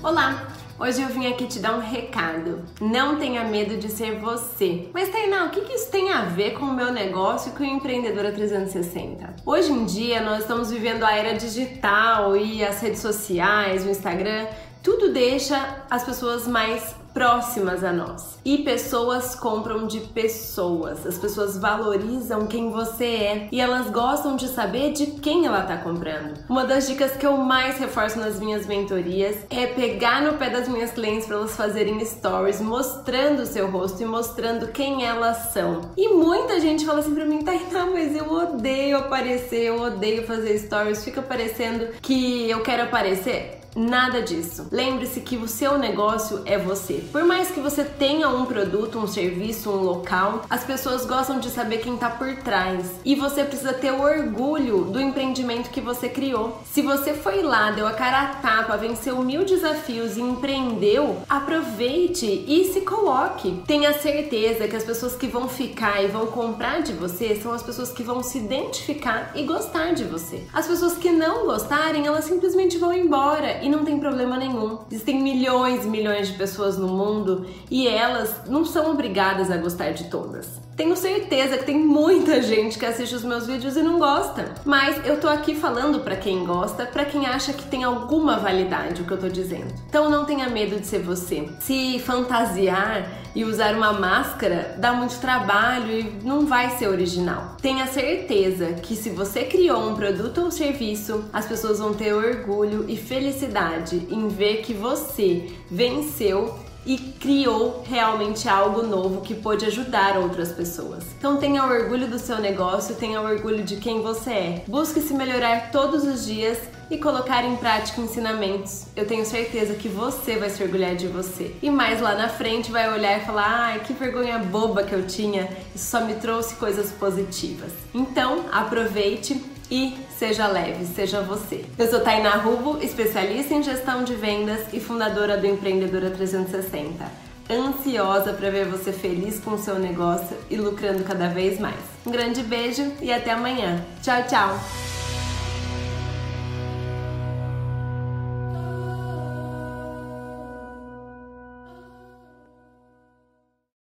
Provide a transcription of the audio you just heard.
Olá! Hoje eu vim aqui te dar um recado. Não tenha medo de ser você. Mas Tainá, o que, isso tem a ver com o meu negócio e com o Empreendedora 360? Hoje em dia nós estamos vivendo a era digital e as redes sociais, o Instagram, tudo deixa as pessoas mais próximas a nós. E pessoas compram de pessoas. As pessoas valorizam quem você é e elas gostam de saber de quem ela está comprando. Uma das dicas que eu mais reforço nas minhas mentorias é pegar no pé das minhas clientes para elas fazerem stories mostrando o seu rosto e mostrando quem elas são. E muita gente fala assim para mim, Tainá, mas eu odeio aparecer, eu odeio fazer stories, fica parecendo que eu quero aparecer. Nada disso. Lembre-se que o seu negócio é você. Por mais que você tenha um produto, um serviço, um local, as pessoas gostam de saber quem está por trás. E você precisa ter orgulho do empreendimento que você criou. Se você foi lá, deu a cara a tapa, venceu mil desafios e empreendeu, aproveite e se coloque. Tenha certeza que as pessoas que vão ficar e vão comprar de você são as pessoas que vão se identificar e gostar de você. As pessoas que não gostarem, elas simplesmente vão embora e não tem problema nenhum. Existem milhões e milhões de pessoas no mundo e elas não são obrigadas a gostar de todas. Tenho certeza que tem muita gente que assiste os meus vídeos e não gosta, mas eu tô aqui falando para quem gosta, para quem acha que tem alguma validade o que eu tô dizendo. Então não tenha medo de ser você. Se fantasiar e usar uma máscara dá muito trabalho e não vai ser original. Tenha certeza que se você criou um produto ou serviço, as pessoas vão ter orgulho e felicidade em ver que você venceu e criou realmente algo novo que pôde ajudar outras pessoas. Então tenha orgulho do seu negócio, tenha orgulho de quem você é. Busque se melhorar todos os dias e colocar em prática ensinamentos. Eu tenho certeza que você vai se orgulhar de você. E mais lá na frente vai olhar e falar: "Ai, que vergonha boba que eu tinha. Isso só me trouxe coisas positivas". Então, aproveite e seja leve, seja você. Eu sou Tainá Rubo, especialista em gestão de vendas e fundadora do Empreendedora 360. Ansiosa para ver você feliz com o seu negócio e lucrando cada vez mais. Um grande beijo e até amanhã. Tchau, tchau!